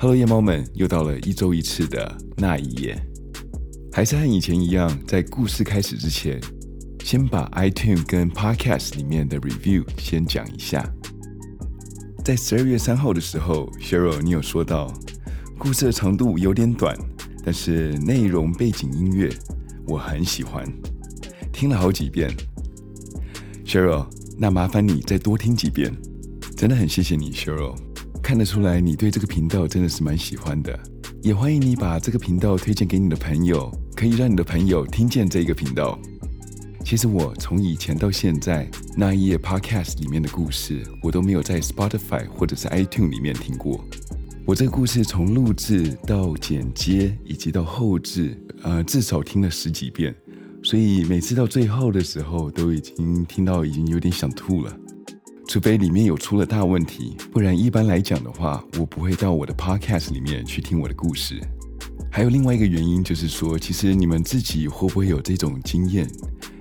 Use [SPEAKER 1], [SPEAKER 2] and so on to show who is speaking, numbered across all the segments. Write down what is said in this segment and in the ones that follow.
[SPEAKER 1] Hello，夜猫们，又到了一周一次的那一夜，还是和以前一样，在故事开始之前，先把 iTunes 跟 Podcast 里面的 review 先讲一下。在十二月三号的时候，Cheryl，你有说到故事的长度有点短，但是内容背景音乐我很喜欢，听了好几遍。Cheryl，那麻烦你再多听几遍，真的很谢谢你，Cheryl。看得出来，你对这个频道真的是蛮喜欢的，也欢迎你把这个频道推荐给你的朋友，可以让你的朋友听见这个频道。其实我从以前到现在，那一页 Podcast 里面的故事，我都没有在 Spotify 或者是 iTunes 里面听过。我这个故事从录制到剪接以及到后制，呃，至少听了十几遍，所以每次到最后的时候，都已经听到已经有点想吐了。除非里面有出了大问题，不然一般来讲的话，我不会到我的 podcast 里面去听我的故事。还有另外一个原因就是说，其实你们自己会不会有这种经验？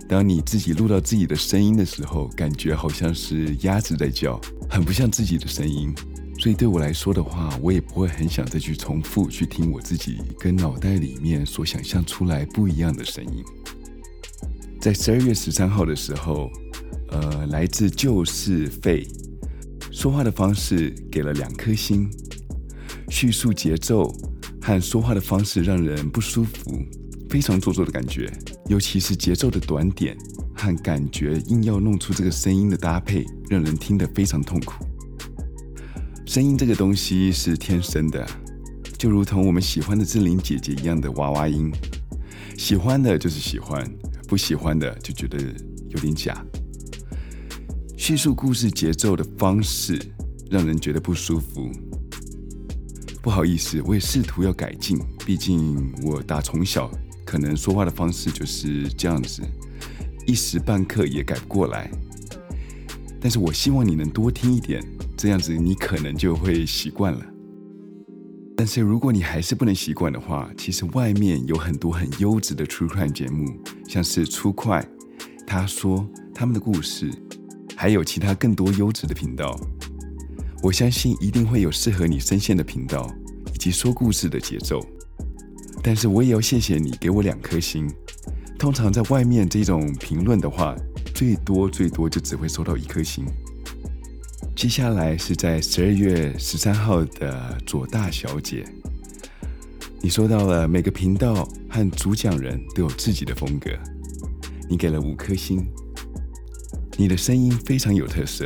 [SPEAKER 1] 当你自己录到自己的声音的时候，感觉好像是鸭子在叫，很不像自己的声音。所以对我来说的话，我也不会很想再去重复去听我自己跟脑袋里面所想象出来不一样的声音。在十二月十三号的时候。呃，来自就是废，说话的方式给了两颗星，叙述节奏和说话的方式让人不舒服，非常做作的感觉，尤其是节奏的短点和感觉硬要弄出这个声音的搭配，让人听得非常痛苦。声音这个东西是天生的，就如同我们喜欢的志玲姐姐一样的娃娃音，喜欢的就是喜欢，不喜欢的就觉得有点假。叙述故事节奏的方式让人觉得不舒服。不好意思，我也试图要改进。毕竟我打从小可能说话的方式就是这样子，一时半刻也改不过来。但是我希望你能多听一点，这样子你可能就会习惯了。但是如果你还是不能习惯的话，其实外面有很多很优质的 True Crime 节目，像是出快，他说他们的故事。还有其他更多优质的频道，我相信一定会有适合你声线的频道以及说故事的节奏。但是我也要谢谢你给我两颗星。通常在外面这种评论的话，最多最多就只会收到一颗星。接下来是在十二月十三号的左大小姐，你说到了每个频道和主讲人都有自己的风格，你给了五颗星。你的声音非常有特色，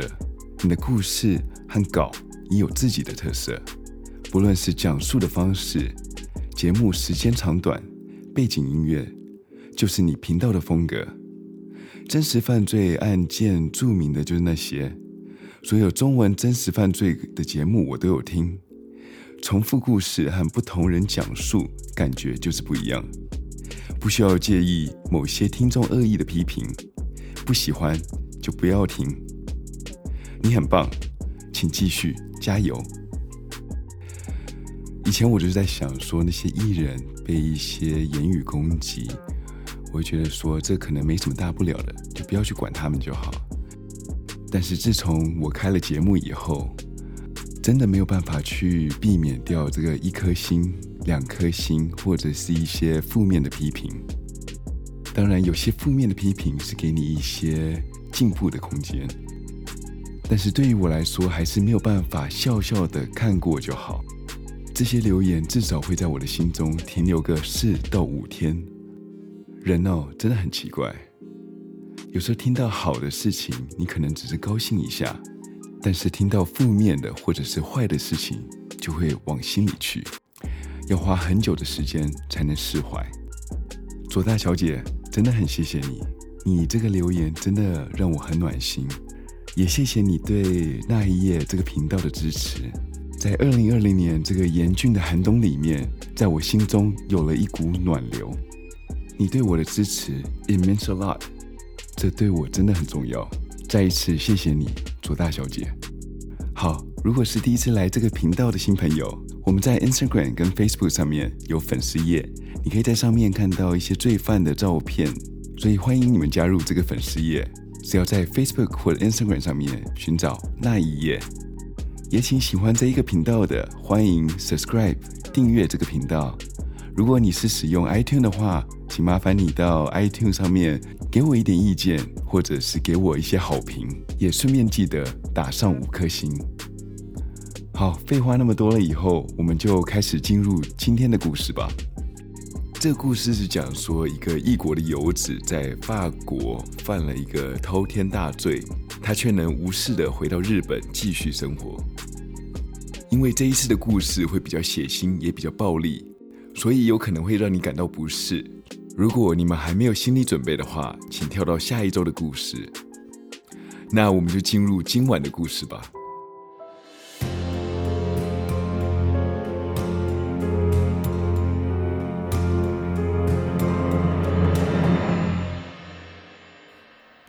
[SPEAKER 1] 你的故事和稿也有自己的特色，不论是讲述的方式、节目时间长短、背景音乐，就是你频道的风格。真实犯罪案件著名的就是那些，所有中文真实犯罪的节目我都有听。重复故事和不同人讲述，感觉就是不一样。不需要介意某些听众恶意的批评，不喜欢。就不要停，你很棒，请继续加油。以前我就是在想说，那些艺人被一些言语攻击，我会觉得说这可能没什么大不了的，就不要去管他们就好。但是自从我开了节目以后，真的没有办法去避免掉这个一颗星、两颗星，或者是一些负面的批评。当然，有些负面的批评是给你一些。进步的空间，但是对于我来说，还是没有办法笑笑的看过就好。这些留言至少会在我的心中停留个四到五天。人哦，真的很奇怪，有时候听到好的事情，你可能只是高兴一下，但是听到负面的或者是坏的事情，就会往心里去，要花很久的时间才能释怀。左大小姐，真的很谢谢你。你这个留言真的让我很暖心，也谢谢你对那一夜这个频道的支持。在二零二零年这个严峻的寒冬里面，在我心中有了一股暖流。你对我的支持，it means a lot，这对我真的很重要。再一次谢谢你，左大小姐。好，如果是第一次来这个频道的新朋友，我们在 Instagram 跟 Facebook 上面有粉丝页，你可以在上面看到一些罪犯的照片。所以欢迎你们加入这个粉丝页，只要在 Facebook 或者 Instagram 上面寻找那一夜，也请喜欢这一个频道的，欢迎 subscribe 订阅这个频道。如果你是使用 iTune 的话，请麻烦你到 iTune 上面给我一点意见，或者是给我一些好评，也顺便记得打上五颗星。好，废话那么多了，以后我们就开始进入今天的故事吧。这个故事是讲说一个异国的游子在法国犯了一个滔天大罪，他却能无视的回到日本继续生活。因为这一次的故事会比较血腥，也比较暴力，所以有可能会让你感到不适。如果你们还没有心理准备的话，请跳到下一周的故事。那我们就进入今晚的故事吧。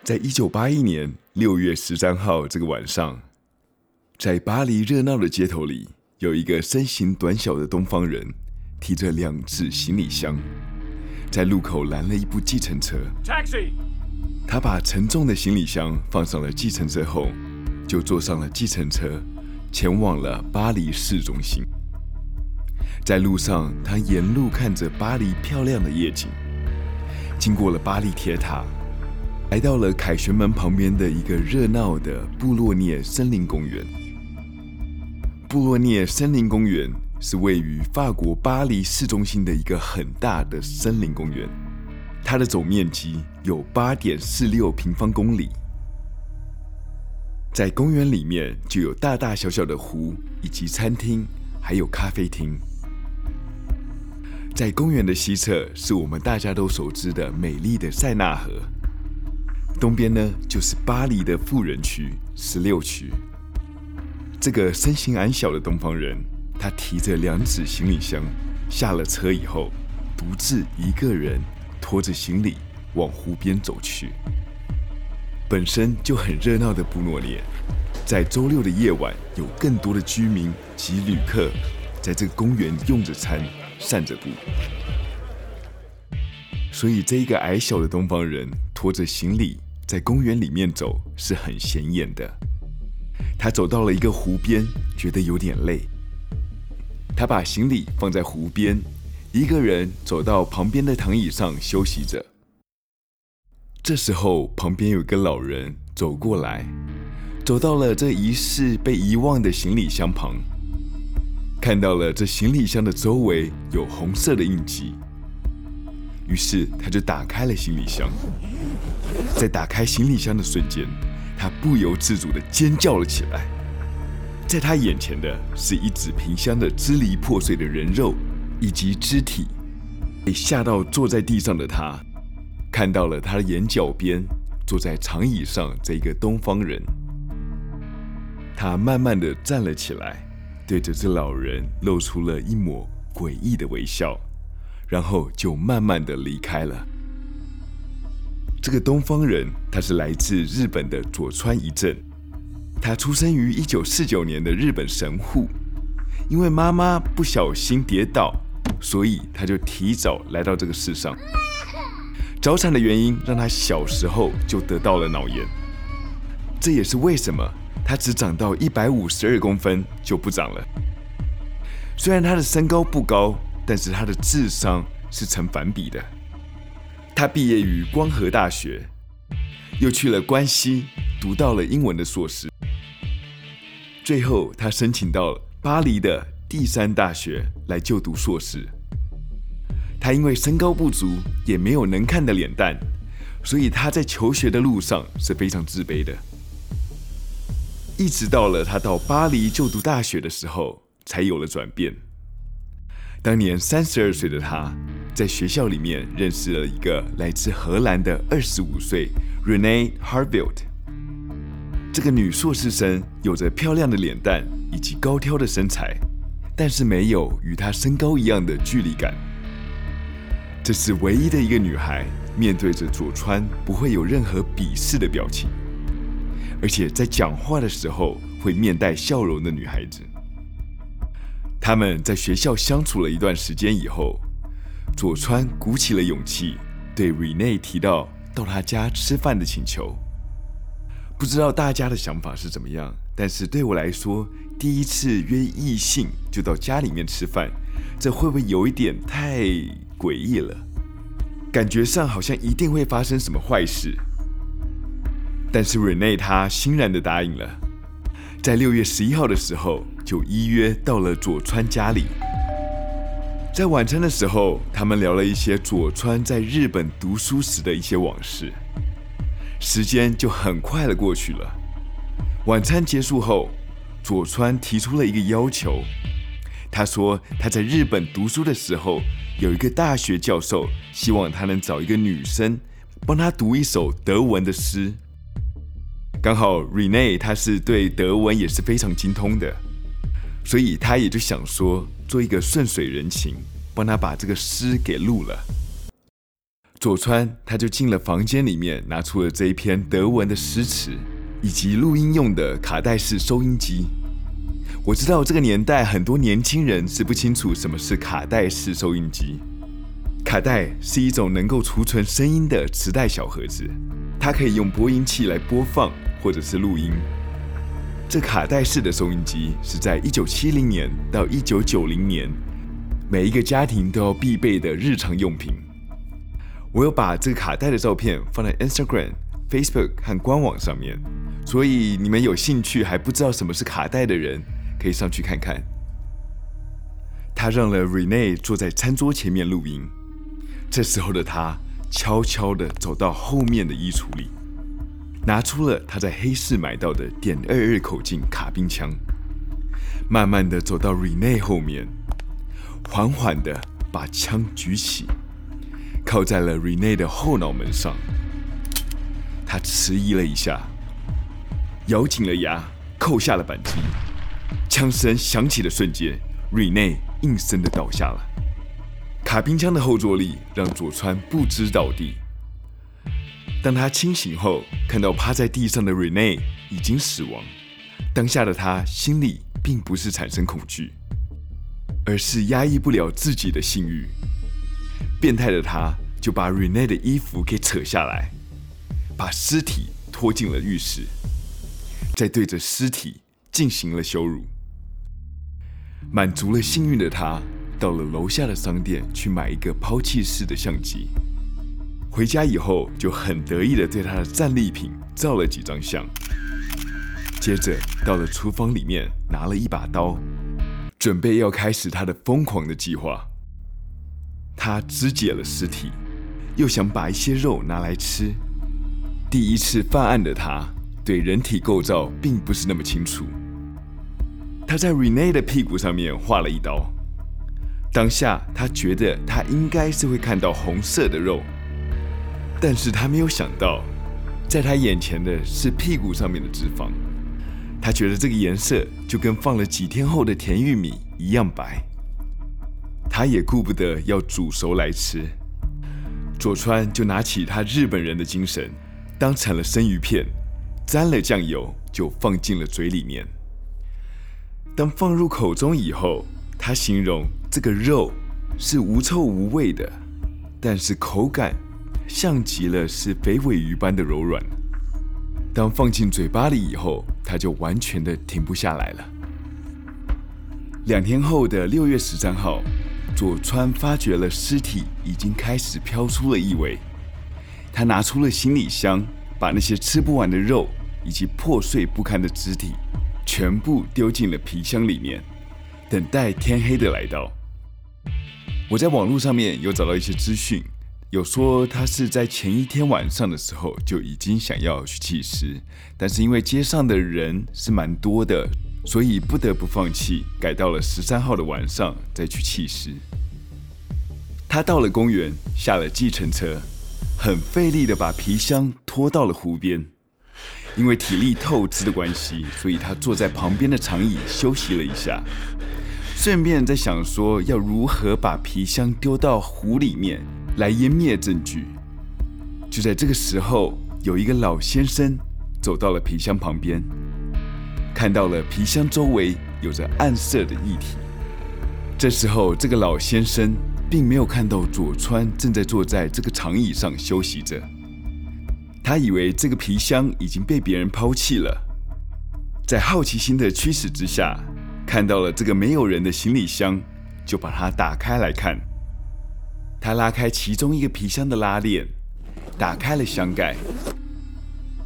[SPEAKER 1] 在一九八一年六月十三号这个晚上，在巴黎热闹的街头里，有一个身形短小的东方人，提着两只行李箱，在路口拦了一部计程车。Taxi。他把沉重的行李箱放上了计程车后，就坐上了计程车，前往了巴黎市中心。在路上，他沿路看着巴黎漂亮的夜景，经过了巴黎铁塔。来到了凯旋门旁边的一个热闹的布洛涅森林公园。布洛涅森林公园是位于法国巴黎市中心的一个很大的森林公园，它的总面积有八点四六平方公里。在公园里面就有大大小小的湖，以及餐厅，还有咖啡厅。在公园的西侧是我们大家都熟知的美丽的塞纳河。东边呢，就是巴黎的富人区十六区。这个身形矮小的东方人，他提着两只行李箱，下了车以后，独自一个人拖着行李往湖边走去。本身就很热闹的布诺涅，在周六的夜晚，有更多的居民及旅客在这个公园用着餐、散着步。所以，这一个矮小的东方人拖着行李。在公园里面走是很显眼的。他走到了一个湖边，觉得有点累。他把行李放在湖边，一个人走到旁边的躺椅上休息着。这时候，旁边有个老人走过来，走到了这疑似被遗忘的行李箱旁，看到了这行李箱的周围有红色的印记。于是他就打开了行李箱，在打开行李箱的瞬间，他不由自主地尖叫了起来。在他眼前的是一纸皮箱的支离破碎的人肉以及肢体。被吓到坐在地上的他，看到了他的眼角边坐在长椅上这一个东方人。他慢慢地站了起来，对着这老人露出了一抹诡异的微笑。然后就慢慢的离开了。这个东方人，他是来自日本的佐川一正，他出生于一九四九年的日本神户。因为妈妈不小心跌倒，所以他就提早来到这个世上。早产的原因让他小时候就得到了脑炎，这也是为什么他只长到一百五十二公分就不长了。虽然他的身高不高。但是他的智商是成反比的。他毕业于光和大学，又去了关西读到了英文的硕士。最后，他申请到巴黎的第三大学来就读硕士。他因为身高不足，也没有能看的脸蛋，所以他在求学的路上是非常自卑的。一直到了他到巴黎就读大学的时候，才有了转变。当年三十二岁的他，在学校里面认识了一个来自荷兰的二十五岁 Renee Hartevelt。这个女硕士生有着漂亮的脸蛋以及高挑的身材，但是没有与她身高一样的距离感。这是唯一的一个女孩，面对着佐川不会有任何鄙视的表情，而且在讲话的时候会面带笑容的女孩子。他们在学校相处了一段时间以后，佐川鼓起了勇气，对 Rene 提到到他家吃饭的请求。不知道大家的想法是怎么样？但是对我来说，第一次约异性就到家里面吃饭，这会不会有一点太诡异了？感觉上好像一定会发生什么坏事。但是 Renee 她欣然的答应了，在六月十一号的时候就依约到了佐川家里。在晚餐的时候，他们聊了一些佐川在日本读书时的一些往事，时间就很快的过去了。晚餐结束后，佐川提出了一个要求，他说他在日本读书的时候，有一个大学教授希望他能找一个女生帮他读一首德文的诗。刚好 Renee 她是对德文也是非常精通的，所以他也就想说做一个顺水人情，帮他把这个诗给录了。佐川他就进了房间里面，拿出了这一篇德文的诗词，以及录音用的卡带式收音机。我知道这个年代很多年轻人是不清楚什么是卡带式收音机。卡带是一种能够储存声音的磁带小盒子，它可以用播音器来播放。或者是录音，这卡带式的收音机是在一九七零年到一九九零年，每一个家庭都要必备的日常用品。我有把这个卡带的照片放在 Instagram、Facebook 和官网上面，所以你们有兴趣还不知道什么是卡带的人，可以上去看看。他让了 Rene 坐在餐桌前面录音，这时候的他悄悄地走到后面的衣橱里。拿出了他在黑市买到的点二二口径卡宾枪，慢慢的走到 Rene 后面，缓缓的把枪举起，靠在了 Rene 的后脑门上。他迟疑了一下，咬紧了牙，扣下了扳机。枪声响起的瞬间，Renee 应声的倒下了。卡宾枪的后坐力让佐川不支倒地。当他清醒后，看到趴在地上的 Rene 已经死亡，当下的他心里并不是产生恐惧，而是压抑不了自己的性欲。变态的他就把 Rene 的衣服给扯下来，把尸体拖进了浴室，再对着尸体进行了羞辱。满足了性欲的他，到了楼下的商店去买一个抛弃式的相机。回家以后就很得意地对他的战利品照了几张相，接着到了厨房里面拿了一把刀，准备要开始他的疯狂的计划。他肢解了尸体，又想把一些肉拿来吃。第一次犯案的他对人体构造并不是那么清楚。他在 Renee 的屁股上面划了一刀，当下他觉得他应该是会看到红色的肉。但是他没有想到，在他眼前的是屁股上面的脂肪。他觉得这个颜色就跟放了几天后的甜玉米一样白。他也顾不得要煮熟来吃，佐川就拿起他日本人的精神，当成了生鱼片，沾了酱油就放进了嘴里面。当放入口中以后，他形容这个肉是无臭无味的，但是口感。像极了是肥尾鱼般的柔软。当放进嘴巴里以后，它就完全的停不下来了。两天后的六月十三号，佐川发觉了尸体已经开始飘出了异味。他拿出了行李箱，把那些吃不完的肉以及破碎不堪的肢体全部丢进了皮箱里面，等待天黑的来到。我在网络上面有找到一些资讯。有说他是在前一天晚上的时候就已经想要去弃尸，但是因为街上的人是蛮多的，所以不得不放弃，改到了十三号的晚上再去弃尸。他到了公园，下了计程车，很费力的把皮箱拖到了湖边。因为体力透支的关系，所以他坐在旁边的长椅休息了一下，顺便在想说要如何把皮箱丢到湖里面。来湮灭证据。就在这个时候，有一个老先生走到了皮箱旁边，看到了皮箱周围有着暗色的液体。这时候，这个老先生并没有看到佐川正在坐在这个长椅上休息着，他以为这个皮箱已经被别人抛弃了。在好奇心的驱使之下，看到了这个没有人的行李箱，就把它打开来看。他拉开其中一个皮箱的拉链，打开了箱盖，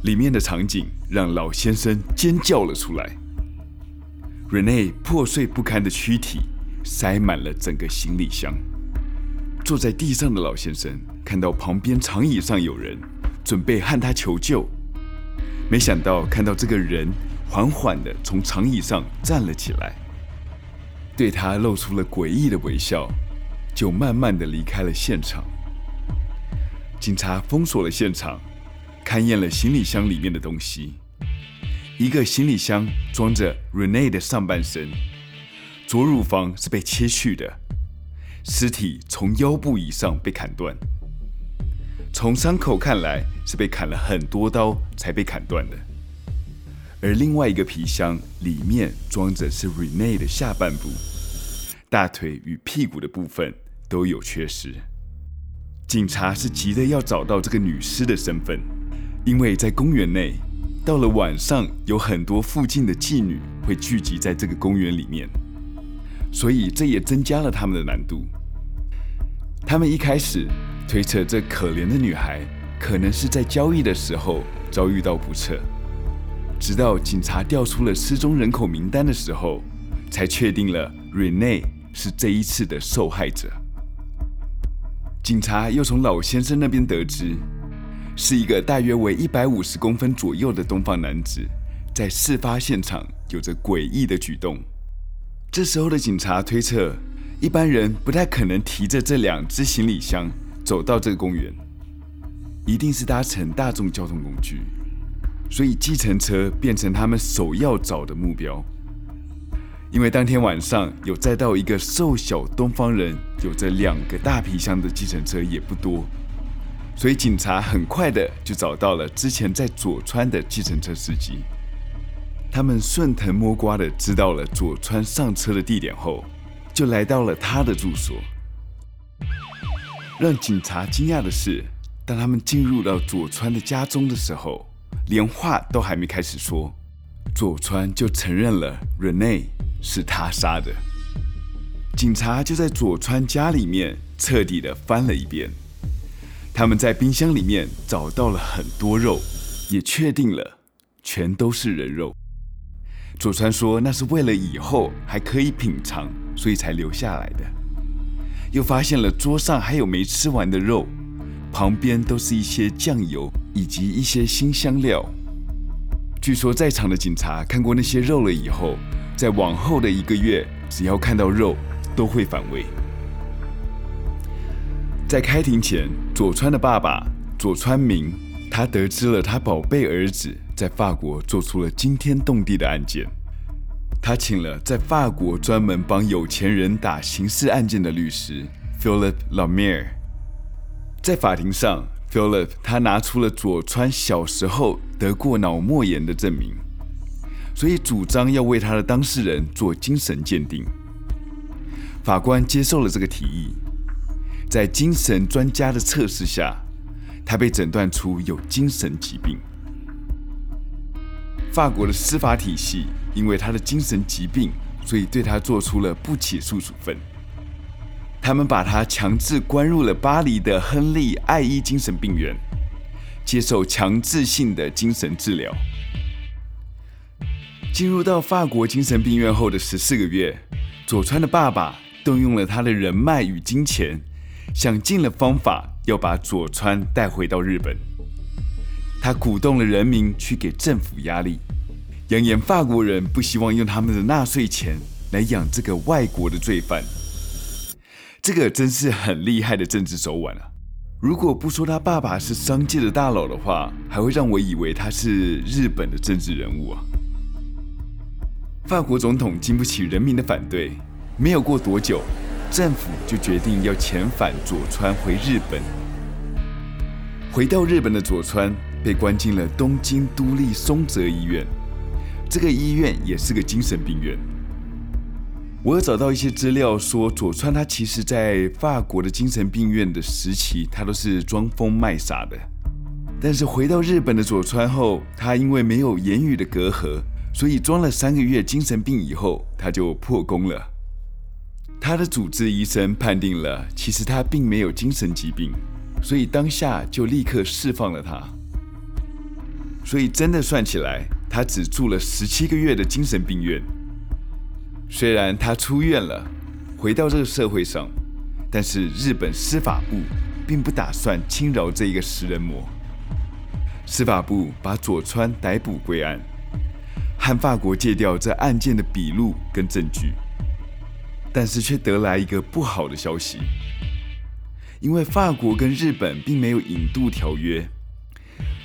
[SPEAKER 1] 里面的场景让老先生尖叫了出来。Rene 破碎不堪的躯体塞满了整个行李箱。坐在地上的老先生看到旁边长椅上有人，准备和他求救，没想到看到这个人缓缓地从长椅上站了起来，对他露出了诡异的微笑，就慢慢地离开了现场。警察封锁了现场，勘验了行李箱里面的东西。一个行李箱装着 Rene 的上半身，左乳房是被切去的，尸体从腰部以上被砍断。从伤口看来是被砍了很多刀才被砍断的。而另外一个皮箱里面装着是 Rene 的下半部，大腿与屁股的部分都有缺失。警察是急着要找到这个女尸的身份，因为在公园内。到了晚上，有很多附近的妓女会聚集在这个公园里面，所以这也增加了他们的难度。他们一开始推测这可怜的女孩可能是在交易的时候遭遇到不测，直到警察调出了失踪人口名单的时候，才确定了 Rene 是这一次的受害者。警察又从老先生那边得知。是一个大约为一百五十公分左右的东方男子，在事发现场有着诡异的举动。这时候的警察推测，一般人不太可能提着这两只行李箱走到这个公园，一定是搭乘大众交通工具，所以计程车变成他们首要找的目标。因为当天晚上有载到一个瘦小东方人，有着两个大皮箱的计程车也不多。所以警察很快的就找到了之前在佐川的计程车司机。他们顺藤摸瓜的知道了佐川上车的地点后，就来到了他的住所。让警察惊讶的是，当他们进入到佐川的家中的时候，连话都还没开始说，佐川就承认了 Rene 是他杀的。警察就在佐川家里面彻底的翻了一遍。他们在冰箱里面找到了很多肉，也确定了全都是人肉。佐川说那是为了以后还可以品尝，所以才留下来的。又发现了桌上还有没吃完的肉，旁边都是一些酱油以及一些新香料。据说在场的警察看过那些肉了以后，在往后的一个月，只要看到肉都会反胃。在开庭前，佐川的爸爸佐川明，他得知了他宝贝儿子在法国做出了惊天动地的案件。他请了在法国专门帮有钱人打刑事案件的律师 Philip Lamire。在法庭上，Philip 他拿出了佐川小时候得过脑膜炎的证明，所以主张要为他的当事人做精神鉴定。法官接受了这个提议。在精神专家的测试下，他被诊断出有精神疾病。法国的司法体系因为他的精神疾病，所以对他做出了不起诉处分。他们把他强制关入了巴黎的亨利爱伊精神病院，接受强制性的精神治疗。进入到法国精神病院后的十四个月，佐川的爸爸动用了他的人脉与金钱。想尽了方法要把佐川带回到日本，他鼓动了人民去给政府压力，扬言法国人不希望用他们的纳税钱来养这个外国的罪犯。这个真是很厉害的政治手腕啊！如果不说他爸爸是商界的大佬的话，还会让我以为他是日本的政治人物啊。法国总统经不起人民的反对，没有过多久。政府就决定要遣返佐川回日本。回到日本的佐川被关进了东京都立松泽医院，这个医院也是个精神病院。我有找到一些资料说，佐川他其实在法国的精神病院的时期，他都是装疯卖傻的。但是回到日本的佐川后，他因为没有言语的隔阂，所以装了三个月精神病以后，他就破功了。他的主治医生判定了，其实他并没有精神疾病，所以当下就立刻释放了他。所以真的算起来，他只住了十七个月的精神病院。虽然他出院了，回到这个社会上，但是日本司法部并不打算轻饶这一个食人魔。司法部把佐川逮捕归案，和法国借调这案件的笔录跟证据。但是却得来一个不好的消息，因为法国跟日本并没有引渡条约，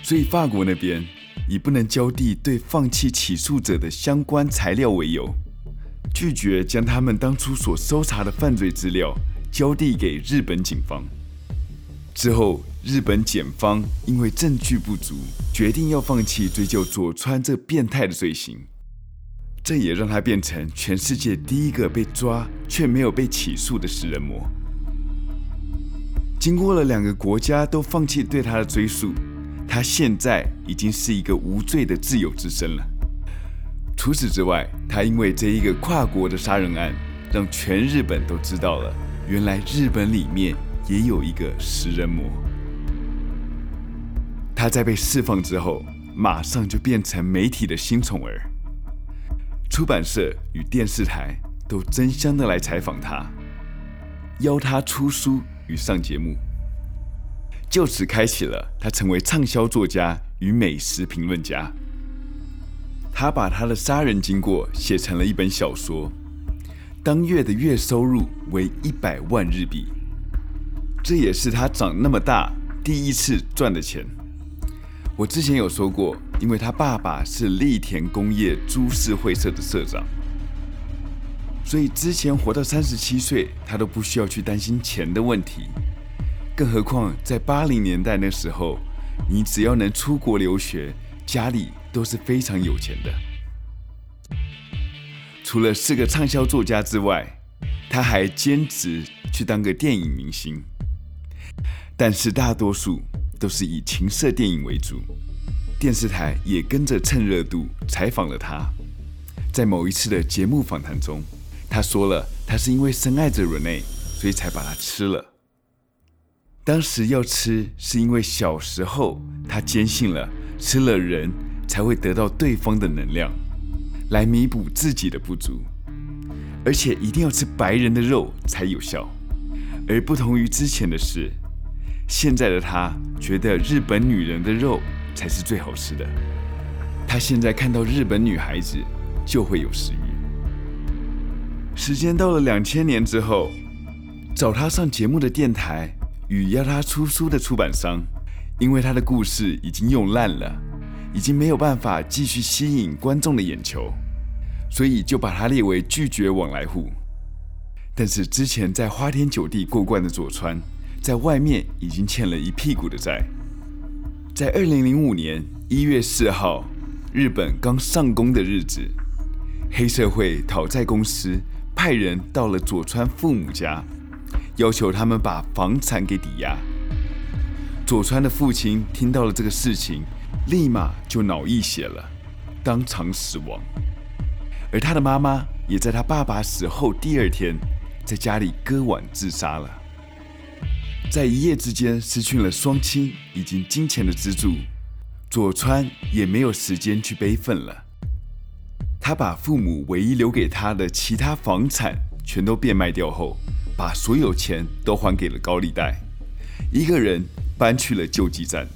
[SPEAKER 1] 所以法国那边以不能交递对放弃起诉者的相关材料为由，拒绝将他们当初所搜查的犯罪资料交递给日本警方。之后，日本检方因为证据不足，决定要放弃追究佐川这变态的罪行。这也让他变成全世界第一个被抓却没有被起诉的食人魔。经过了两个国家都放弃对他的追诉，他现在已经是一个无罪的自由之身了。除此之外，他因为这一个跨国的杀人案，让全日本都知道了，原来日本里面也有一个食人魔。他在被释放之后，马上就变成媒体的新宠儿。出版社与电视台都争相的来采访他，邀他出书与上节目，就此开启了他成为畅销作家与美食评论家。他把他的杀人经过写成了一本小说，当月的月收入为一百万日币，这也是他长那么大第一次赚的钱。我之前有说过，因为他爸爸是利田工业株式会社的社长，所以之前活到三十七岁，他都不需要去担心钱的问题。更何况在八零年代那时候，你只要能出国留学，家里都是非常有钱的。除了是个畅销作家之外，他还兼职去当个电影明星，但是大多数。都是以情色电影为主，电视台也跟着蹭热度采访了他。在某一次的节目访谈中，他说了，他是因为深爱着 Rene，所以才把它吃了。当时要吃，是因为小时候他坚信了吃了人才会得到对方的能量，来弥补自己的不足，而且一定要吃白人的肉才有效。而不同于之前的是。现在的他觉得日本女人的肉才是最好吃的。他现在看到日本女孩子就会有食欲。时间到了两千年之后，找他上节目的电台与要他出书的出版商，因为他的故事已经用烂了，已经没有办法继续吸引观众的眼球，所以就把他列为拒绝往来户。但是之前在花天酒地过惯的佐川。在外面已经欠了一屁股的债。在二零零五年一月四号，日本刚上工的日子，黑社会讨债公司派人到了佐川父母家，要求他们把房产给抵押。佐川的父亲听到了这个事情，立马就脑溢血了，当场死亡。而他的妈妈也在他爸爸死后第二天，在家里割腕自杀了。在一夜之间失去了双亲以及金钱的资助，佐川也没有时间去悲愤了。他把父母唯一留给他的其他房产全都变卖掉后，把所有钱都还给了高利贷，一个人搬去了救济站。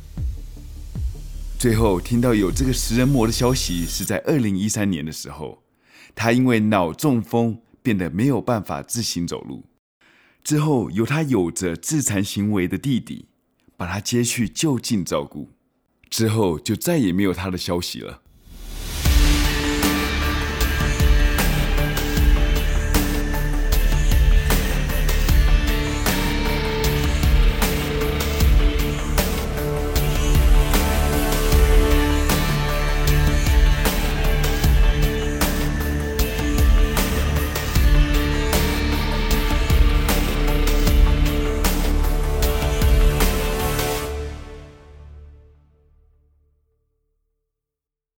[SPEAKER 1] 最后听到有这个食人魔的消息是在二零一三年的时候，他因为脑中风变得没有办法自行走路。之后，由他有着自残行为的弟弟把他接去就近照顾，之后就再也没有他的消息了。